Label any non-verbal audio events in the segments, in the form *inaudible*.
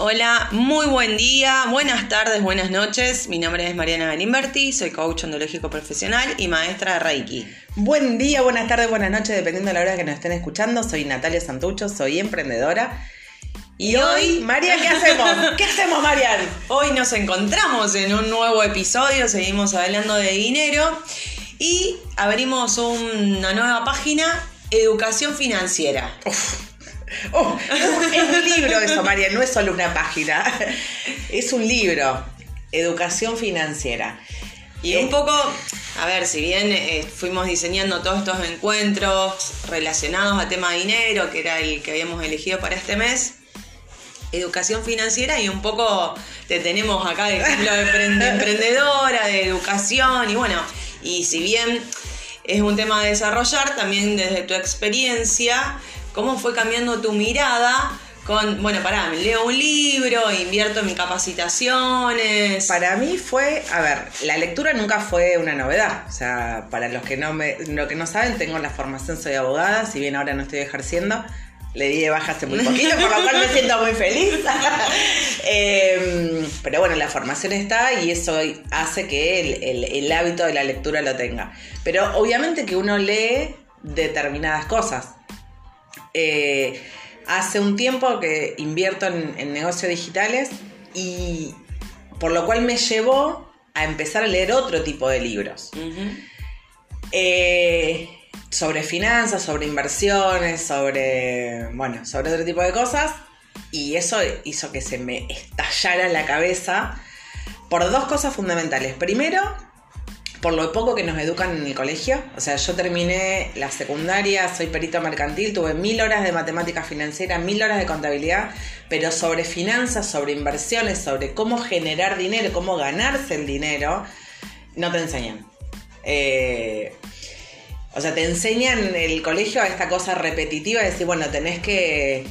Hola, muy buen día, buenas tardes, buenas noches. Mi nombre es Mariana Belimberti, soy coach ontológico profesional y maestra de Reiki. Buen día, buenas tardes, buenas noches, dependiendo de la hora que nos estén escuchando. Soy Natalia Santucho, soy emprendedora. Y, hoy, María, ¿qué hacemos? *laughs* ¿Qué hacemos, Marian? Hoy nos encontramos en un nuevo episodio, seguimos hablando de dinero y abrimos una nueva página, Educación Financiera. Oh, es un libro eso, María, no es solo una página. Es un libro, Educación Financiera. Y un poco, a ver, si bien eh, fuimos diseñando todos estos encuentros relacionados a tema de dinero, que era el que habíamos elegido para este mes, educación financiera y un poco te tenemos acá de ejemplo de *laughs* emprendedora, de educación y bueno, y si bien es un tema de desarrollar, también desde tu experiencia, cómo fue cambiando tu mirada con, bueno, pará, leo un libro, invierto en mis capacitaciones. Para mí fue, a ver, la lectura nunca fue una novedad. O sea, para los que no me, lo que no saben, tengo la formación, soy abogada, si bien ahora no estoy ejerciendo, le di de baja hace muy poquito, por lo cual me siento muy feliz. *laughs* Em, pero bueno, la formación está y eso hace que el, hábito de la lectura lo tenga. Pero obviamente que uno lee determinadas cosas. Eh, hace un tiempo que invierto en, negocios digitales y por lo cual me llevó a empezar a leer otro tipo de libros sobre finanzas, sobre inversiones, sobre, bueno, sobre otro tipo de cosas. Y eso hizo que se me estallara la cabeza por dos cosas fundamentales. Primero, por lo poco que nos educan en el colegio. O sea, yo terminé la secundaria, soy perito mercantil, tuve mil horas de matemática financiera, mil horas de contabilidad, pero sobre finanzas, sobre inversiones, sobre cómo generar dinero, cómo ganarse el dinero, no te enseñan. Eh, o sea, te enseñan en el colegio a esta cosa repetitiva de decir, bueno, tenés que...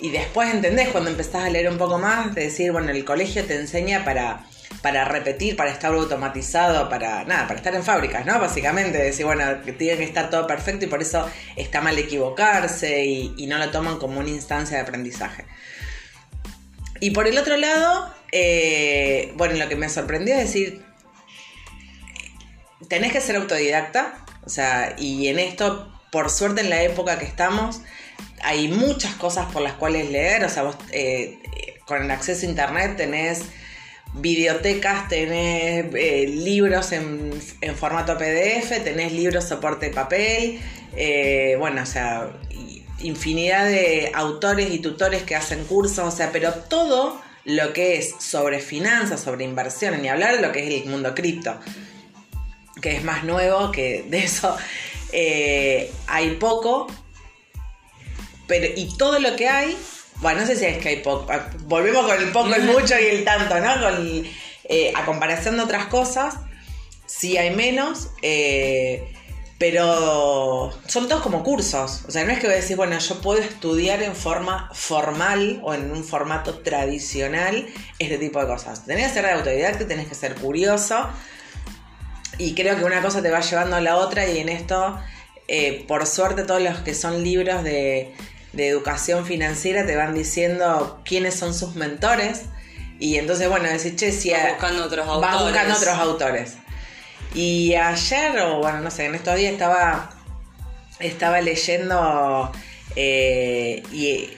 Y después entendés cuando empezás a leer un poco más, de decir, bueno, el colegio te enseña para, para repetir, para estar automatizado, para nada, para estar en fábricas, ¿no? Básicamente, decir, bueno, que tiene que estar todo perfecto y por eso está mal equivocarse y, no lo toman como una instancia de aprendizaje. Y por el otro lado, eh, bueno, lo que me sorprendió es decir, tenés que ser autodidacta, o sea, y en esto, por suerte en la época que estamos, hay muchas cosas por las cuales leer. O sea, vos eh, con el acceso a internet tenés bibliotecas, tenés eh, libros en, formato PDF, tenés libros soporte papel, eh, bueno, o sea, infinidad de autores y tutores que hacen cursos, o sea, pero todo lo que es sobre finanzas, sobre inversiones, ni hablar de lo que es el mundo cripto que es más nuevo, que de eso eh, hay poco. Pero, y todo lo que hay, bueno, no sé si es que hay poco, volvemos con el poco, el mucho y el tanto, ¿no? Con, eh, a comparación de otras cosas, sí hay menos, eh, pero son todos como cursos. O sea, no es que voy a decir, bueno, yo puedo estudiar en forma formal o en un formato tradicional este tipo de cosas. Tenés que ser de autodidacta, tenés que ser curioso, y creo que una cosa te va llevando a la otra y en esto, eh, por suerte, todos los que son libros de, educación financiera te van diciendo quiénes son sus mentores. Y entonces, bueno, decir, che, si... Va buscando otros autores. Va buscando otros autores. Y ayer, o bueno, no sé, en estos días estaba, estaba leyendo eh, y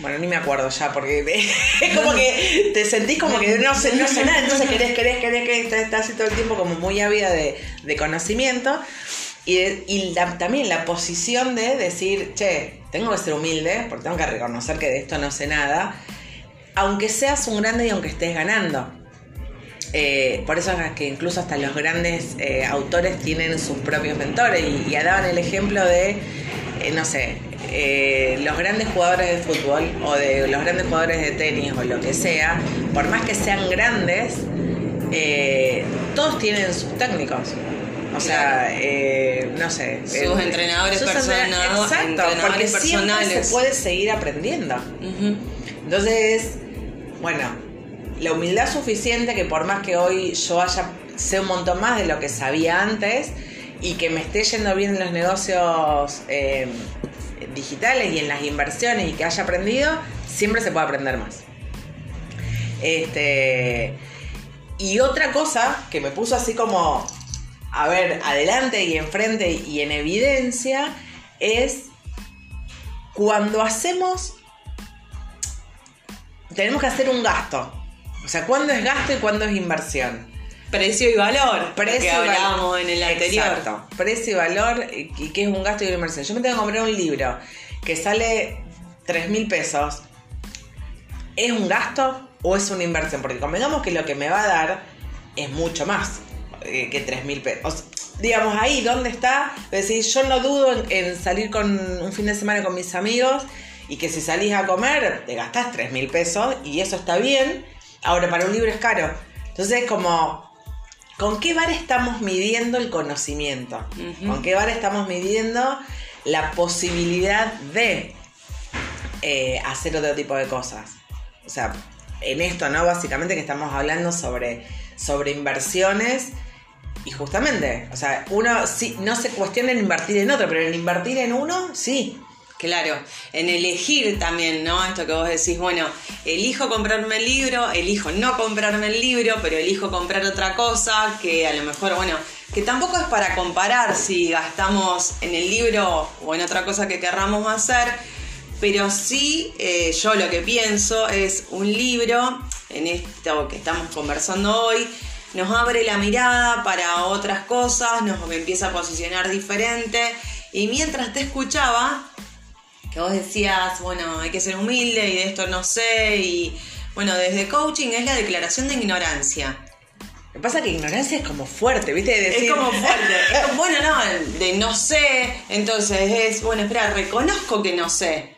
bueno, ni me acuerdo ya, porque *laughs* es como que te sentís como que no sé, no sé nada, entonces querés, querés, querés, querés, estás así todo el tiempo como muy ávida de, conocimiento. Y, también la posición de decir, che, tengo que ser humilde, porque tengo que reconocer que de esto no sé nada, aunque seas un grande y aunque estés ganando. Eh, por eso es que incluso hasta los grandes eh, autores tienen sus propios mentores y, y daban el ejemplo de, eh, no sé, los grandes jugadores de fútbol o de los grandes jugadores de tenis o lo que sea, por más que sean grandes, todos tienen sus técnicos. O sea, eh, no sé. Sus entrenadores personales. Exacto, porque siempre se puede seguir aprendiendo. Entonces, bueno, la humildad suficiente que por más que hoy yo haya sé un montón más de lo que sabía antes y que me esté yendo bien en los negocios digitales y en las inversiones y que haya aprendido, siempre se puede aprender más. Este, y otra cosa que me puso así como, a ver, adelante y enfrente y en evidencia, es cuando hacemos, tenemos que hacer un gasto. O sea, ¿cuándo es gasto y cuándo es inversión? Precio y valor. Precio que y valor. hablábamos en el anterior. Exacto. Precio y valor y y qué es un gasto y una inversión. Yo me tengo que comprar un libro que sale 3 mil pesos. ¿Es un gasto o es una inversión? Porque convengamos que lo que me va a dar es mucho más eh, que 3 mil pesos. O sea, digamos, ahí, ¿dónde está? Es decir, yo no dudo en, en salir con un fin de semana con mis amigos y que si salís a comer te gastás 3 mil pesos y eso está bien. Ahora, para un libro es caro. Entonces, como ¿Con qué bar estamos midiendo el conocimiento? ¿Con qué bar estamos midiendo la posibilidad de eh, hacer otro tipo de cosas? O sea, en esto, ¿no? Básicamente que estamos hablando sobre, sobre inversiones y justamente, o sea, uno sí, no se cuestiona en invertir en otro, pero en invertir en uno, sí. Claro, en elegir también, ¿no? Esto que vos decís, bueno, elijo comprarme el libro, elijo no comprarme el libro, pero elijo comprar otra cosa que a lo mejor, bueno, que tampoco es para comparar si gastamos en el libro o en otra cosa que querramos hacer, pero sí eh, yo lo que pienso es un libro, en esto que estamos conversando hoy, nos abre la mirada para otras cosas, nos empieza a posicionar diferente y mientras te escuchaba, que vos decías, bueno, hay que ser humilde y de esto no sé, y bueno, desde coaching es la declaración de ignorancia. Lo que pasa es que ignorancia es como fuerte, ¿viste? De decir, Es como fuerte. Es *laughs* como, bueno, no, de no sé, entonces es, bueno, espera, reconozco que no sé.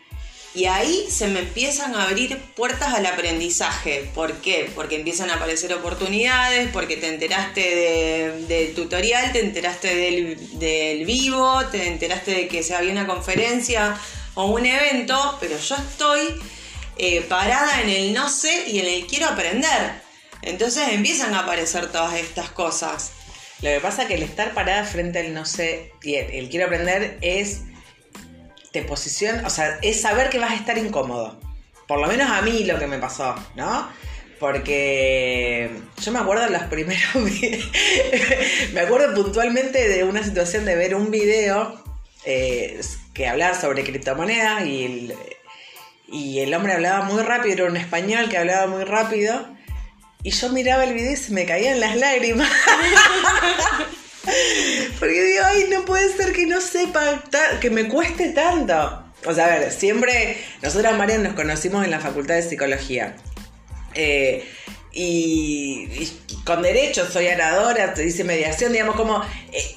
Y ahí se me empiezan a abrir puertas al aprendizaje. ¿Por qué? Porque empiezan a aparecer oportunidades, porque te enteraste de- del tutorial, te enteraste del, del vivo, te enteraste de que se había una conferencia o un evento, pero yo estoy eh, parada en el no sé y en el quiero aprender. Entonces empiezan a aparecer todas estas cosas. Lo que pasa es que el estar parada frente al no sé y el quiero aprender es te posiciona, o sea, es saber que vas a estar incómodo. Por lo menos a mí lo que me pasó, ¿no? Porque yo me acuerdo los primeros *laughs* me acuerdo puntualmente de una situación de ver un video eh, que hablaba sobre criptomonedas y el, y el hombre hablaba muy rápido, era un español que hablaba muy rápido. Y yo miraba el video y se me caían las lágrimas. *laughs* Porque digo, ay, no puede ser que no sepa, que me cueste tanto. O sea, a ver, siempre, nosotras, Marian, nos conocimos en la Facultad de Psicología. Eh, y, y con derecho, soy oradora, te dice mediación, digamos, como... eh.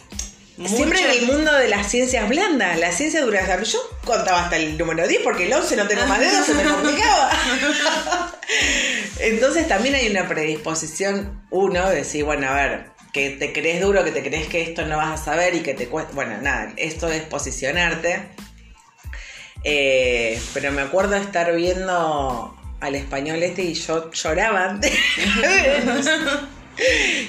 Siempre en el mundo de las ciencias blandas, la ciencia dura. Yo contaba hasta el número 10 porque el 11 no tengo más dedos, se me *laughs* complicaba. *laughs* Entonces también hay una predisposición, uno, de decir, bueno, a ver, que te crees duro, que te crees que esto no vas a saber y que te cuesta. Bueno, nada, esto es posicionarte. Eh, pero me acuerdo de estar viendo al español este y yo lloraba antes. *laughs*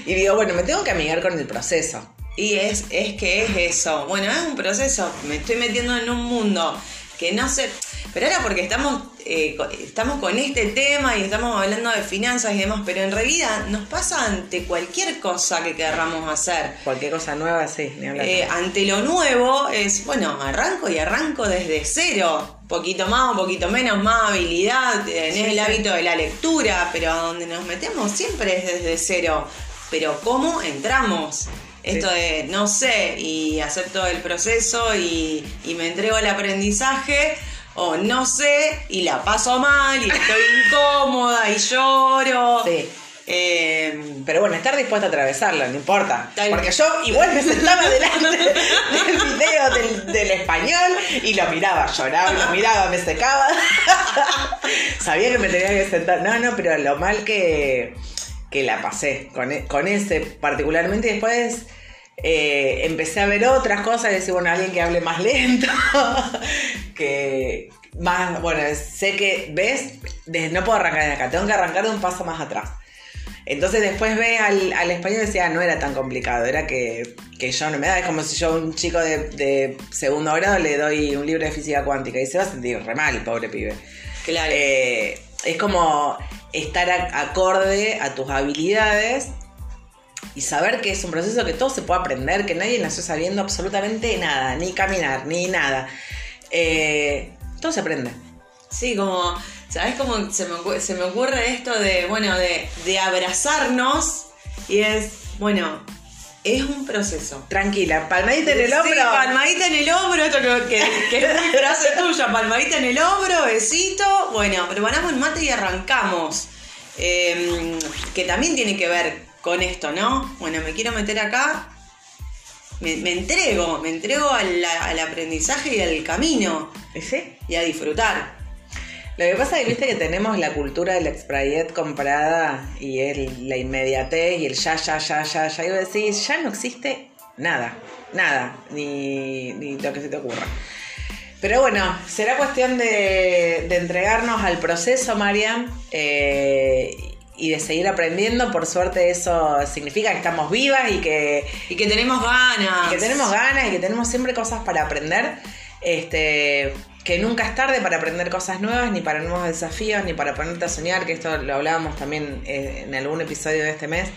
y digo, bueno, me tengo que amigar con el proceso. Y es, es que es eso. Bueno, es un proceso. Me estoy metiendo en un mundo que no sé. Pero ahora porque estamos, eh, estamos con este tema y estamos hablando de finanzas y demás, pero en realidad nos pasa ante cualquier cosa que querramos hacer. Cualquier cosa nueva, sí, ni hablar. Eh, ante lo nuevo es, bueno, arranco y arranco desde cero. Poquito más, un poquito menos, más habilidad, tenés Sí, el sí. hábito de la lectura, pero a donde nos metemos siempre es desde cero. Pero ¿cómo entramos? Esto de no sé y acepto el proceso y, y me entrego al aprendizaje, o no sé y la paso mal y estoy *laughs* incómoda y lloro. Sí. Eh, Pero bueno, estar dispuesta a atravesarlo, no importa. Tal- Porque yo igual me sentaba delante *laughs* del video del, del español y lo miraba, lloraba, lo miraba, me secaba. *laughs* Sabía que me tenía que sentar. No, no, pero lo mal que, que la pasé con, e- con ese particularmente. Y después eh, empecé a ver otras cosas y decir, bueno, alguien que hable más lento. *laughs* que más, bueno, sé que, ¿ves? No puedo arrancar de acá, tengo que arrancar de un paso más atrás. Entonces después ve al, al español y decía, "Ah, no era tan complicado, era que, que yo no me da, es como si yo a un chico de, de segundo grado le doy un libro de física cuántica y se va a sentir re mal, pobre pibe. Claro. Eh, es como estar acorde a tus habilidades y saber que es un proceso que todo se puede aprender, que nadie nació sabiendo absolutamente nada, ni caminar, ni nada. Eh, todo se aprende. Sí, como, ¿sabes cómo se me, ocu- se me ocurre esto de, bueno, de, de abrazarnos y es, bueno, es un proceso. Tranquila, palmadita en el hombro. Sí, palmadita en el hombro, esto que, que- es muy frase tuya, palmadita en el hombro, besito. Bueno, preparamos el mate y arrancamos. Eh, que también tiene que ver con esto, ¿no? Bueno, me quiero meter acá, me, me entrego, me entrego al, al aprendizaje y al camino ¿Sí? y a disfrutar. Lo que pasa es que viste que tenemos la cultura del exprayet comprada y el, la inmediatez y el ya, ya, ya, ya, ya. Y vos decís, ya no existe nada, nada, ni, ni lo que se te ocurra. Pero bueno, será cuestión de, de entregarnos al proceso, Marian, eh, y de seguir aprendiendo. Por suerte eso significa que estamos vivas y que, Y que tenemos ganas. y que tenemos ganas y que tenemos siempre cosas para aprender. Este, que nunca es tarde para aprender cosas nuevas, ni para nuevos desafíos, ni para ponerte a soñar, que esto lo hablábamos también eh, en algún episodio de este mes.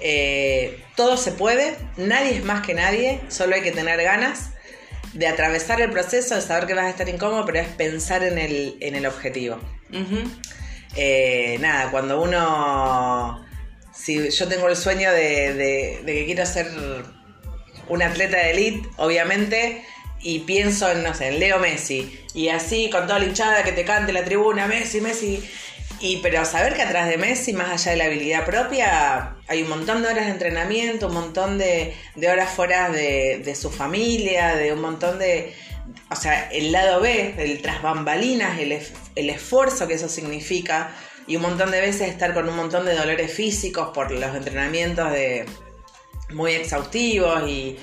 Eh, todo se puede, nadie es más que nadie, solo hay que tener ganas de atravesar el proceso, de saber que vas a estar incómodo, pero es pensar en el, en el objetivo. Eh, nada, cuando uno. Si yo tengo el sueño de, de- de que quiero ser un atleta de elite, obviamente, y pienso en, no sé, en Leo Messi, y así con toda la hinchada que te cante la tribuna, Messi, Messi. Y, pero saber que atrás de Messi, más allá de la habilidad propia, hay un montón de horas de entrenamiento, un montón de, de horas fuera de, de su familia, de un montón de, o sea, el lado B, el tras bambalinas, el, el esfuerzo que eso significa y un montón de veces estar con un montón de dolores físicos por los entrenamientos de muy exhaustivos y,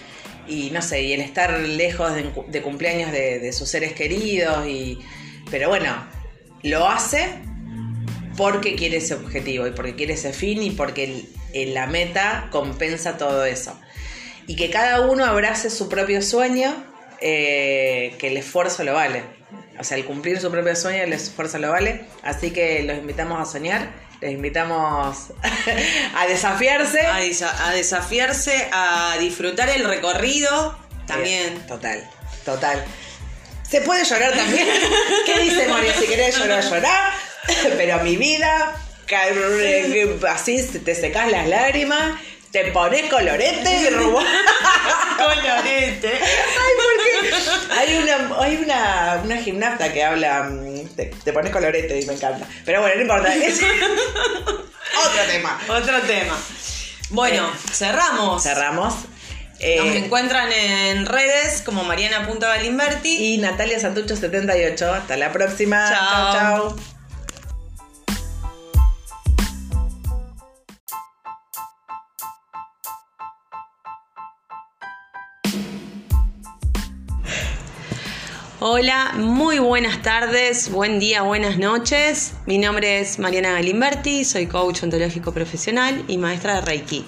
y no sé, y el estar lejos de, cumpleaños de, sus seres queridos y pero bueno, lo hace porque quiere ese objetivo y porque quiere ese fin y porque la meta compensa todo eso. Y que cada uno abrace su propio sueño, eh, que el esfuerzo lo vale. O sea, el cumplir su propio sueño, el esfuerzo lo vale. Así que los invitamos a soñar, les invitamos *laughs* a desafiarse. A, desa- a desafiarse, a disfrutar el recorrido también. Total, total. Se puede llorar también. *laughs* ¿Qué dice María? Si querés llorar, llorar. Pero mi vida, así te secas las lágrimas, te pones colorete y *laughs* rubor. Colorete. Ay, porque hay una, hay una, una gimnasta que habla, mm, te, te pones colorete y me encanta. Pero bueno, no importa. *laughs* Es otro tema. Otro tema. Bueno, cerramos. Cerramos. Eh, Nos encuentran en redes como mariana.galimberti. y Natalia Santucho 78. Hasta la próxima. Chao. chao. Hola, muy buenas tardes, buen día, buenas noches. Mi nombre es Mariana Galimberti, soy coach ontológico profesional y maestra de Reiki.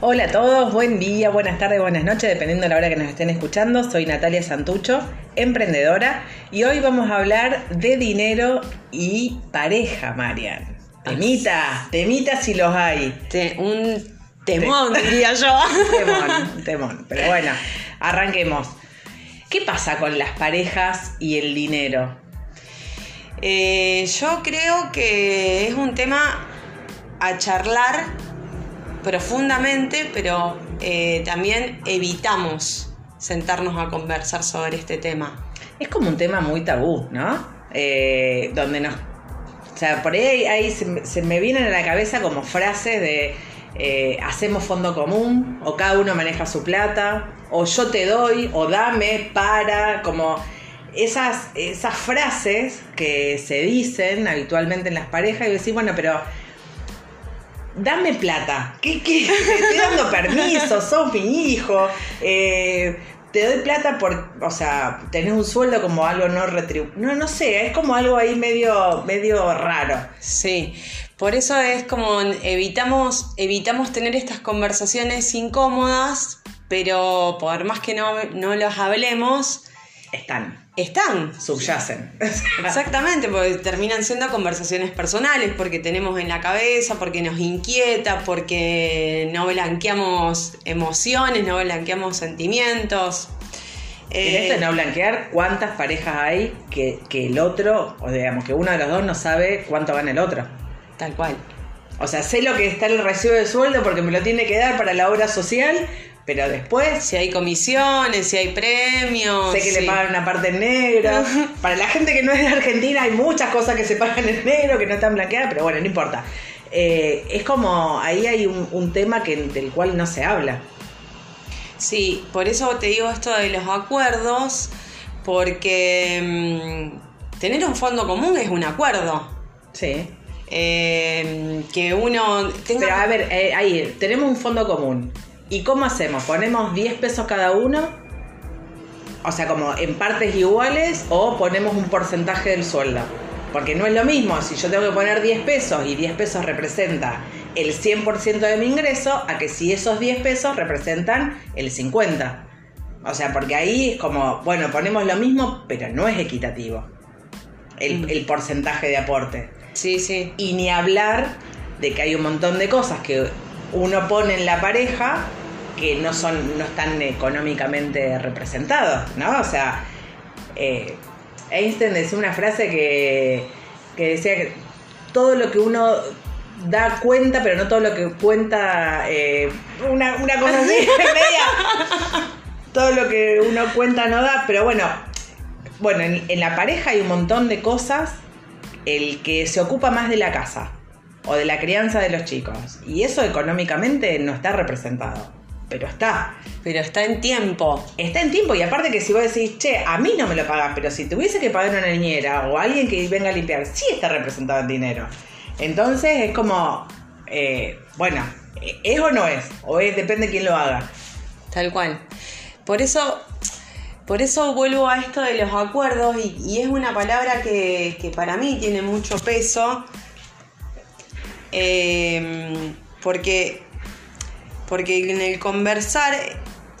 Hola a todos, buen día, buenas tardes, buenas noches, dependiendo de la hora que nos estén escuchando. Soy Natalia Santucho, emprendedora, y hoy vamos a hablar de dinero y pareja, Marian. Temita, temita si los hay. Te- un temón, diría yo. *laughs* Temón, temón. Pero bueno, arranquemos. ¿Qué pasa con las parejas y el dinero? Eh, yo creo que es un tema a charlar profundamente, pero eh, también evitamos sentarnos a conversar sobre este tema. Es como un tema muy tabú, ¿no? Eh, donde nos... O sea, por ahí, se me vienen a la cabeza como frases de eh, hacemos fondo común, o cada uno maneja su plata, o yo te doy, o dame para, como esas, esas frases que se dicen habitualmente en las parejas y decís, bueno, pero dame plata. ¿Qué, qué? Te estoy dando *laughs* permiso, sos mi hijo. eh, te doy plata por, o sea, tenés un sueldo como algo no retribuido. No, no sé, es como algo ahí medio, medio raro. Sí, por eso es como evitamos, evitamos tener estas conversaciones incómodas, pero por más que no, no las hablemos, están, están. subyacen. Exactamente, porque terminan siendo conversaciones personales, porque tenemos en la cabeza, porque nos inquieta, porque no blanqueamos emociones, no blanqueamos sentimientos. En Eh, esto de no blanquear, ¿cuántas parejas hay que, que el otro, o digamos que uno de los dos no sabe cuánto gana el otro? Tal cual. O sea, sé lo que está el recibo de sueldo porque me lo tiene que dar para la obra social, pero después Si hay comisiones, si hay premios. sé que sí. le pagan una parte en negro. *laughs* Para la gente que no es de Argentina hay muchas cosas que se pagan en negro, que no están blanqueadas, pero bueno, no importa. Eh, es como, ahí hay un, un tema que, del cual no se habla. Sí, por eso te digo esto de los acuerdos, porque mm, tener un fondo común es un acuerdo. Sí. Eh, que uno tenga... Pero a ver, eh, ahí, tenemos un fondo común. ¿Y cómo hacemos? ¿Ponemos 10 pesos cada uno? O sea, como en partes iguales o ponemos un porcentaje del sueldo. Porque no es lo mismo si yo tengo que poner 10 pesos y 10 pesos representa el 100% de mi ingreso a que si esos 10 pesos representan el 50%. O sea, porque ahí es como, bueno, ponemos lo mismo, pero no es equitativo el, el porcentaje de aporte. Sí, sí. Y ni hablar de que hay un montón de cosas que uno pone en la pareja que no son, no están económicamente representados, ¿no? O sea, eh, Einstein decía una frase que, que decía que todo lo que uno da cuenta, pero no todo lo que cuenta, eh, una, una cosa así, *laughs* media. Todo lo que uno cuenta no da, pero bueno, bueno, en, en la pareja hay un montón de cosas el que se ocupa más de la casa o de la crianza de los chicos. Y eso económicamente no está representado, pero está. Pero está en tiempo. Está en tiempo y aparte que si vos decís, che, a mí no me lo pagas, pero si tuviese que pagar una niñera o alguien que venga a limpiar, sí está representado en dinero. Entonces es como, eh, bueno, ¿es o no es? O es, depende de quién lo haga. Tal cual. Por eso, por eso vuelvo a esto de los acuerdos y, es una palabra que, para mí tiene mucho peso. eh, porque, porque en el conversar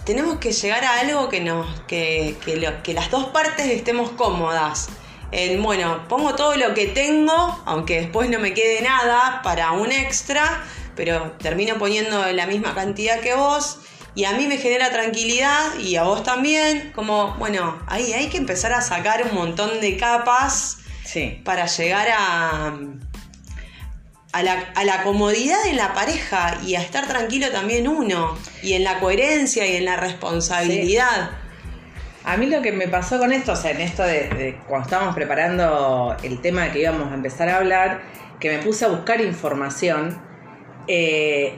tenemos que llegar a algo que nos, que, que lo- que las dos partes estemos cómodas. En, bueno, pongo todo lo que tengo, aunque después no me quede nada para un extra, pero termino poniendo la misma cantidad que vos y a mí me genera tranquilidad y a vos también. Como, bueno, ahí hay que empezar a sacar un montón de capas Sí. para llegar a, a, la, a la comodidad en la pareja y a estar tranquilo también uno, y en la coherencia y en la responsabilidad. A mí lo que me pasó con esto, o sea, en esto de, de cuando estábamos preparando el tema que íbamos a empezar a hablar, que me puse a buscar información, eh,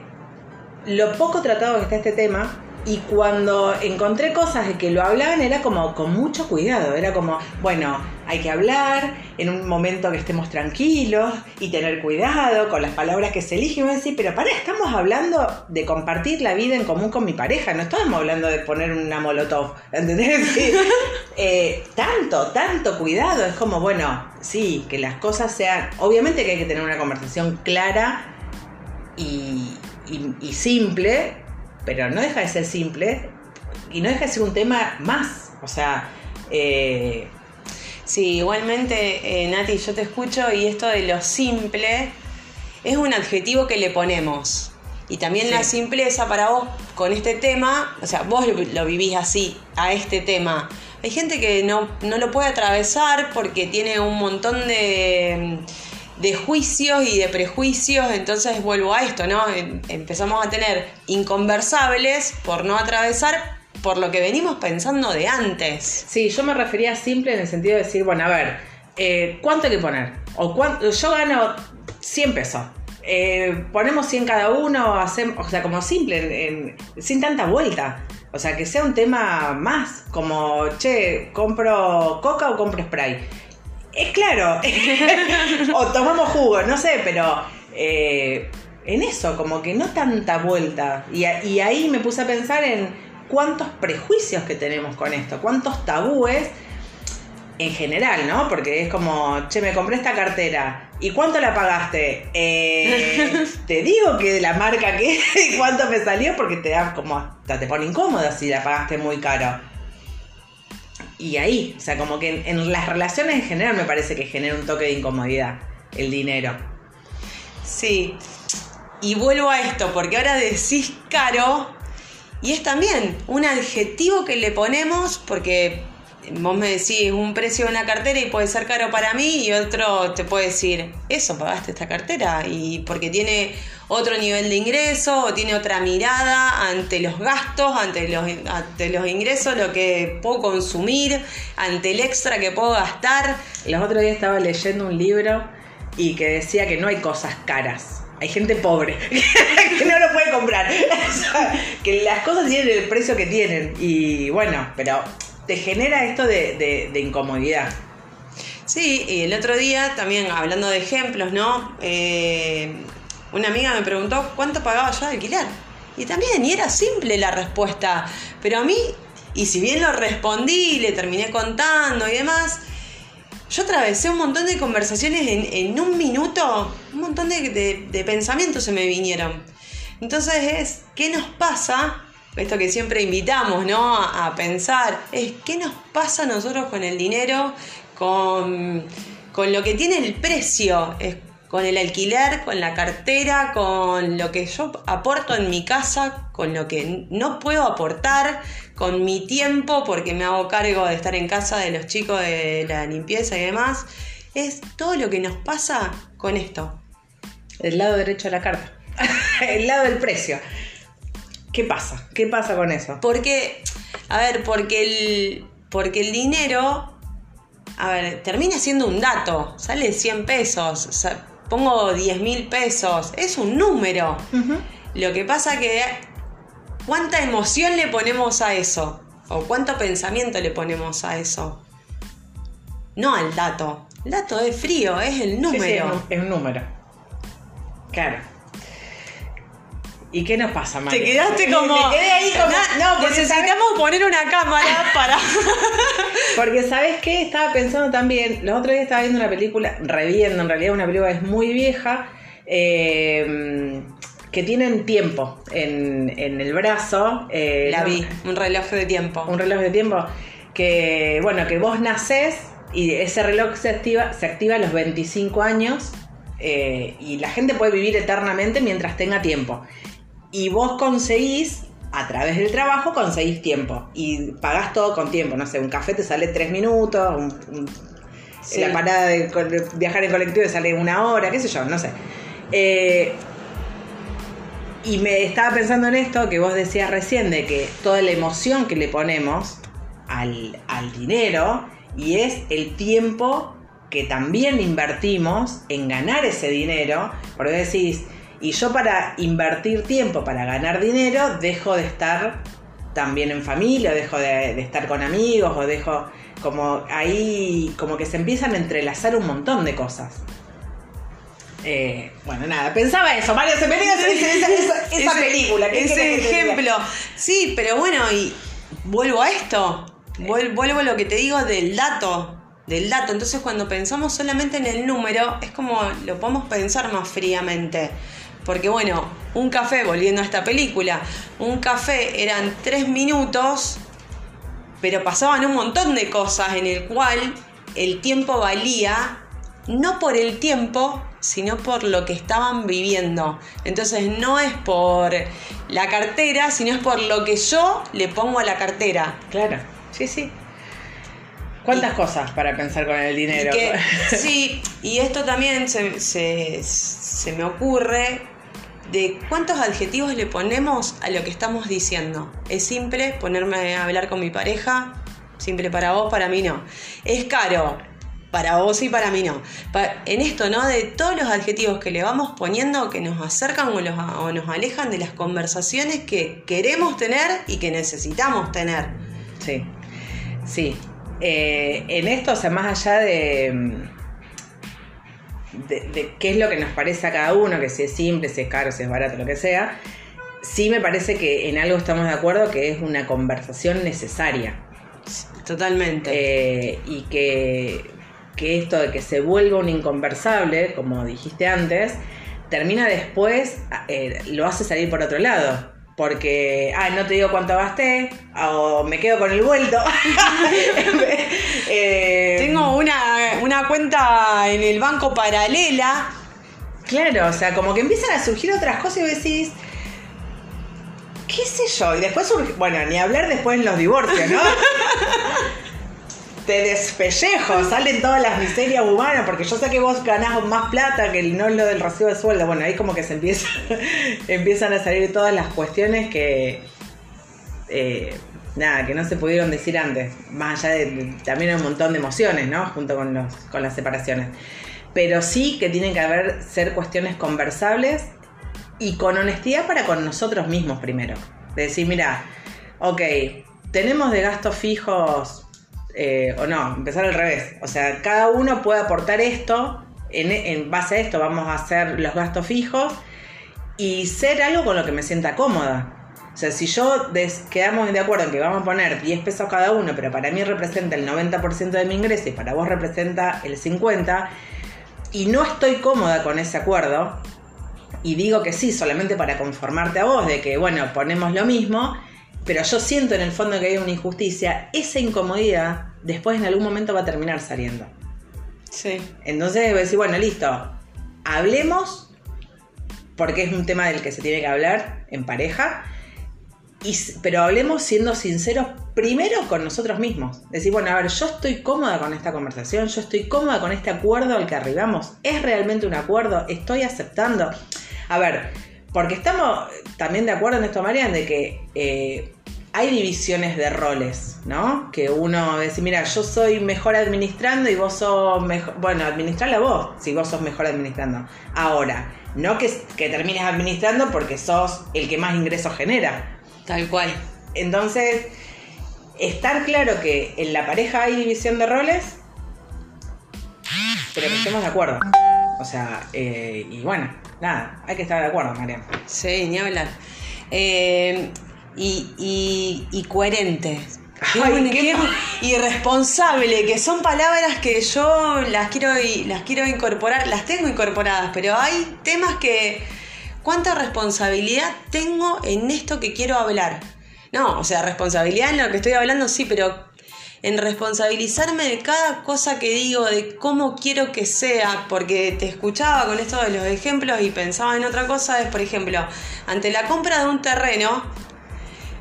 lo poco tratado que está este tema, y cuando encontré cosas de que lo hablaban era como con mucho cuidado, era como, bueno, hay que hablar en un momento que estemos tranquilos y tener cuidado con las palabras que se eligen. Pero para, estamos hablando de compartir la vida en común con mi pareja, no estamos hablando de poner una molotov, ¿entendés? *laughs* Eh, tanto, tanto cuidado, es como, bueno, sí, que las cosas sean, obviamente que hay que tener una conversación clara y, y- y simple, pero no deja de ser simple y no deja de ser un tema más, o sea, eh, Sí, igualmente, eh, Nati, yo te escucho y esto de lo simple es un adjetivo que le ponemos. Y también Sí. la simpleza para vos con este tema, o sea, vos lo, lo vivís así, a este tema. Hay gente que no, no lo puede atravesar porque tiene un montón de, de juicios y de prejuicios, entonces vuelvo a esto, ¿no? Em- Empezamos a tener inconversables por no atravesar por lo que venimos pensando de antes. Sí, yo me refería simple en el sentido de decir, bueno, a ver, eh, ¿cuánto hay que poner? O cuánto, yo gano 100 pesos. Eh, ponemos 100 cada uno, hacemos, o sea, como simple, sin tanta vuelta. O sea, que sea un tema más, como, che, ¿compro coca o compro spray? Es claro, *laughs* o tomamos jugo, no sé, pero eh, en eso, como que no tanta vuelta. Y, a- y ahí me puse a pensar en cuántos prejuicios que tenemos con esto, cuántos tabúes en general, ¿no? Porque es como, che, me compré esta cartera. ¿Y cuánto la pagaste? Eh, *laughs* te digo que la marca que es *laughs* y cuánto me salió porque te da como, hasta te pone incómoda si la pagaste muy caro. Y ahí, o sea, como que en, en las relaciones en general me parece que genera un toque de incomodidad el dinero. Sí. Y vuelvo a esto, porque ahora decís caro, y es también un adjetivo que le ponemos, porque vos me decís un precio de una cartera y puede ser caro para mí, y otro te puede decir, eso, pagaste esta cartera, y porque tiene otro nivel de ingreso o tiene otra mirada ante los gastos, ante los, ante los ingresos, lo que puedo consumir, ante el extra que puedo gastar. Los otros días estaba leyendo un libro y que decía que no hay cosas caras. Hay gente pobre *laughs* que no lo puede comprar. *laughs* Que las cosas tienen el precio que tienen. Y bueno, pero te genera esto de, de- incomodidad. Sí, y el otro día también hablando de ejemplos, ¿no? Eh, una amiga me preguntó cuánto pagaba yo de alquiler. Y también, y era simple la respuesta. Pero a mí, y si bien lo respondí, le terminé contando y demás, yo atravesé un montón de conversaciones en, en un minuto, un montón de, de- de pensamientos se me vinieron. Entonces es, ¿qué nos pasa? Esto que siempre invitamos, ¿no? A, pensar, es ¿qué nos pasa a nosotros con el dinero? Con, con lo que tiene el precio, es con el alquiler, con la cartera, con lo que yo aporto en mi casa, con lo que no puedo aportar, con mi tiempo, porque me hago cargo de estar en casa de los chicos de la limpieza y demás. Es todo lo que nos pasa con esto. El lado derecho de la carta. *laughs* el lado del precio. ¿Qué pasa? ¿Qué pasa con eso? Porque, a ver, porque el, porque el dinero, a ver, termina siendo un dato, sale 100 pesos, o sea, pongo 10 mil pesos, es un número. Lo que pasa que, ¿cuánta emoción le ponemos a eso? ¿O cuánto pensamiento le ponemos a eso? No al dato. El dato es frío, es el Sí, sí, número. es, un, es un número. Claro. ¿Y qué nos pasa, Mari? Te quedaste como. Me quedé ahí como. No, porque necesitamos poner una cámara para. *laughs* Porque sabes qué, estaba pensando también, los otros días estaba viendo una película, reviendo en realidad una película que es muy vieja, eh, que tienen tiempo en, en el brazo. eh, La no- vi, un reloj de tiempo. Un reloj de tiempo que, bueno, que vos nacés y ese reloj se activa, se activa a los 25 años eh, y la gente puede vivir eternamente mientras tenga tiempo. Y vos conseguís, a través del trabajo, conseguís tiempo y pagás todo con tiempo. No sé, un café te sale tres minutos, un- un- Sí. la parada de viajar en colectivo te sale una hora, qué sé yo, no sé. Eh, y me estaba pensando en esto que vos decías recién, de que toda la emoción que le ponemos al, al dinero y es el tiempo que también invertimos en ganar ese dinero, porque decís, y yo para invertir tiempo, para ganar dinero, dejo de estar también en familia, o dejo de, de estar con amigos, o dejo como ahí, como que se empiezan a entrelazar un montón de cosas. Eh, bueno, nada, pensaba eso, Mario, se me vino esa, esa- esa- *laughs* esa Ese- película. ¿qué Ese ejemplo. Sí, pero bueno, y vuelvo a esto. Vuel- Vuelvo a lo que te digo del dato. Del dato. Entonces, cuando pensamos solamente en el número, es como lo podemos pensar más fríamente. Porque, bueno, un café, volviendo a esta película, un café eran tres minutos, pero pasaban un montón de cosas en el cual el tiempo valía no por el tiempo, sino por lo que estaban viviendo. Entonces no es por la cartera, sino es por lo que yo le pongo a la cartera. Claro, sí, sí. ¿Cuántas cosas para pensar con el Y dinero? que- *laughs* sí, y esto también se, se- se me ocurre de cuántos adjetivos le ponemos a lo que estamos diciendo. Es simple ponerme a hablar con mi pareja, simple para vos, para mí no. Es caro, para vos y para mí no. En esto, ¿no? De todos los adjetivos que le vamos poniendo que nos acercan o, los- o nos alejan de las conversaciones que queremos tener y que necesitamos tener. Sí, sí. Eh, en esto, o sea, más allá de, de, de qué es lo que nos parece a cada uno, que si es simple, si es caro, si es barato, lo que sea, sí me parece que en algo estamos de acuerdo, que es una conversación necesaria. Totalmente. Eh, y que, que esto de que se vuelva un inconversable, como dijiste antes, termina después, eh, lo hace salir por otro lado. Porque, ah, no te digo cuánto gasté, o me quedo con el vuelto. *laughs* Eh, Tengo una, una cuenta en el banco paralela. Claro, o sea, como que empiezan a surgir otras cosas y decís, qué sé yo, y después surge, bueno, ni hablar después en los divorcios, ¿no? *laughs* Te despellejo, salen todas las miserias humanas, porque yo sé que vos ganás más plata que no lo del recibo de sueldo. Bueno, ahí como que se empieza, *laughs* empiezan a salir todas las cuestiones que, eh, nada, que no se pudieron decir antes. Más allá de, también hay un montón de emociones, ¿no? Junto con, los, con las separaciones. Pero sí que tienen que haber, ser cuestiones conversables y con honestidad para con nosotros mismos primero. De decir, mira, ok, tenemos de gastos fijos eh, o no, empezar al revés. O sea, cada uno puede aportar esto, en, base a esto vamos a hacer los gastos fijos y ser algo con lo que me sienta cómoda. O sea, si yo quedamos de acuerdo en que vamos a poner 10 pesos cada uno, pero para mí representa el 90% de mi ingreso y para vos representa el 50%, y no estoy cómoda con ese acuerdo, y digo que sí solamente para conformarte a vos de que, bueno, ponemos lo mismo, pero yo siento en el fondo que hay una injusticia, esa incomodidad después en algún momento va a terminar saliendo. Sí. Entonces voy a decir, bueno, listo, hablemos, porque es un tema del que se tiene que hablar en pareja, y, pero hablemos siendo sinceros primero con nosotros mismos. Decir, bueno, a ver, yo estoy cómoda con esta conversación, yo estoy cómoda con este acuerdo al que arribamos. ¿Es realmente un acuerdo? ¿Estoy aceptando? A ver, porque estamos también de acuerdo en esto, Marian, de que eh, hay divisiones de roles, ¿no? Que uno dice, mira, yo soy mejor administrando y vos sos mejor. Bueno, administrala vos si vos sos mejor administrando. Ahora, no que, que termines administrando porque sos el que más ingresos genera. Tal cual. Entonces, estar claro que en la pareja hay división de roles, pero que estemos de acuerdo. O sea, eh, y bueno, nada, hay que estar de acuerdo, Mariana. Sí, ni hablar. Eh, y, y, coherente. y responsable, que son palabras que yo las quiero, las quiero incorporar, las tengo incorporadas, pero hay temas que, ¿cuánta responsabilidad tengo en esto que quiero hablar? No, o sea, responsabilidad en lo que estoy hablando sí, pero en responsabilizarme de cada cosa que digo, de cómo quiero que sea, porque te escuchaba con esto de los ejemplos y pensaba en otra cosa, es por ejemplo, ante la compra de un terreno,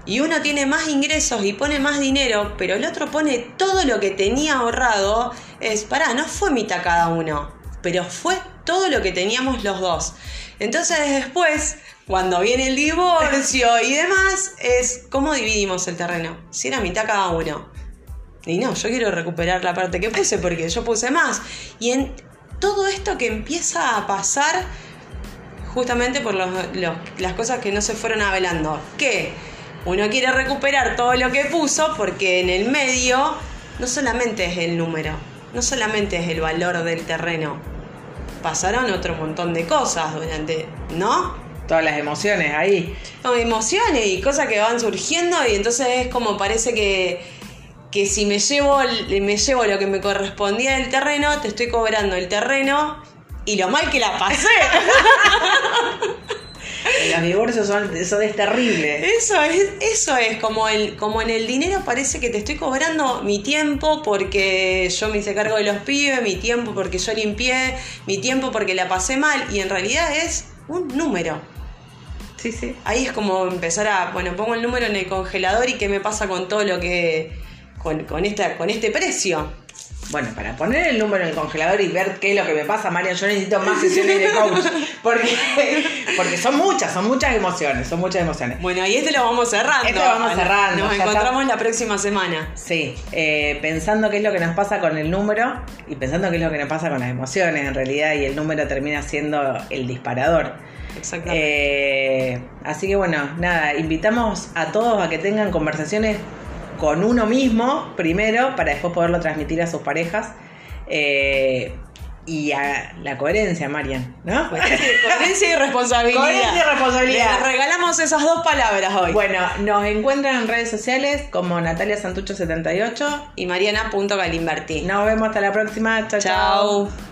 y uno tiene más ingresos y pone más dinero, pero el otro pone todo lo que tenía ahorrado, es, pará, no fue mitad cada uno, pero fue todo lo que teníamos los dos. Entonces después, cuando viene el divorcio y demás, es cómo dividimos el terreno. Si era mitad cada uno. Y no, yo quiero recuperar la parte que puse porque yo puse más. Y en todo esto que empieza a pasar justamente por las cosas que no se fueron avelando. Que uno quiere recuperar todo lo que puso porque en el medio no solamente es el número, no solamente es el valor del terreno. Pasaron otro montón de cosas durante, ¿no? Todas las emociones ahí. emociones y cosas que van surgiendo y entonces es como parece que que si me llevo, me llevo lo que me correspondía del terreno, te estoy cobrando el terreno y lo mal que la pasé. *laughs* Los divorcios son, eso es terrible. Eso es, eso es como, el, como en el dinero parece que te estoy cobrando mi tiempo porque yo me hice cargo de los pibes, mi tiempo porque yo limpié, mi tiempo porque la pasé mal y en realidad es un número. Sí, sí. Ahí es como empezar a, bueno, pongo el número en el congelador y qué me pasa con todo lo que con, esta, con este precio. Bueno, para poner el número en el congelador y ver qué es lo que me pasa, Marian, yo necesito más sesiones de coach. *laughs* Porque, porque son muchas, son muchas emociones, son muchas emociones. Bueno, y este lo vamos cerrando. Este lo vamos cerrando. Nos encontramos la próxima semana. Sí, eh, pensando qué es lo que nos pasa con el número y pensando qué es lo que nos pasa con las emociones en realidad y el número termina siendo el disparador. Exactamente. Eh, así que bueno, nada, invitamos a todos a que tengan conversaciones con uno mismo primero para después poderlo transmitir a sus parejas. Eh, y a la coherencia, Marian, ¿no? *laughs* Coherencia y responsabilidad. Coherencia y responsabilidad. Les regalamos esas dos palabras hoy. Bueno, nos encuentran en redes sociales como Natalia Santucho78 y Mariana.galimberti. Nos vemos hasta la próxima. Chao. chao.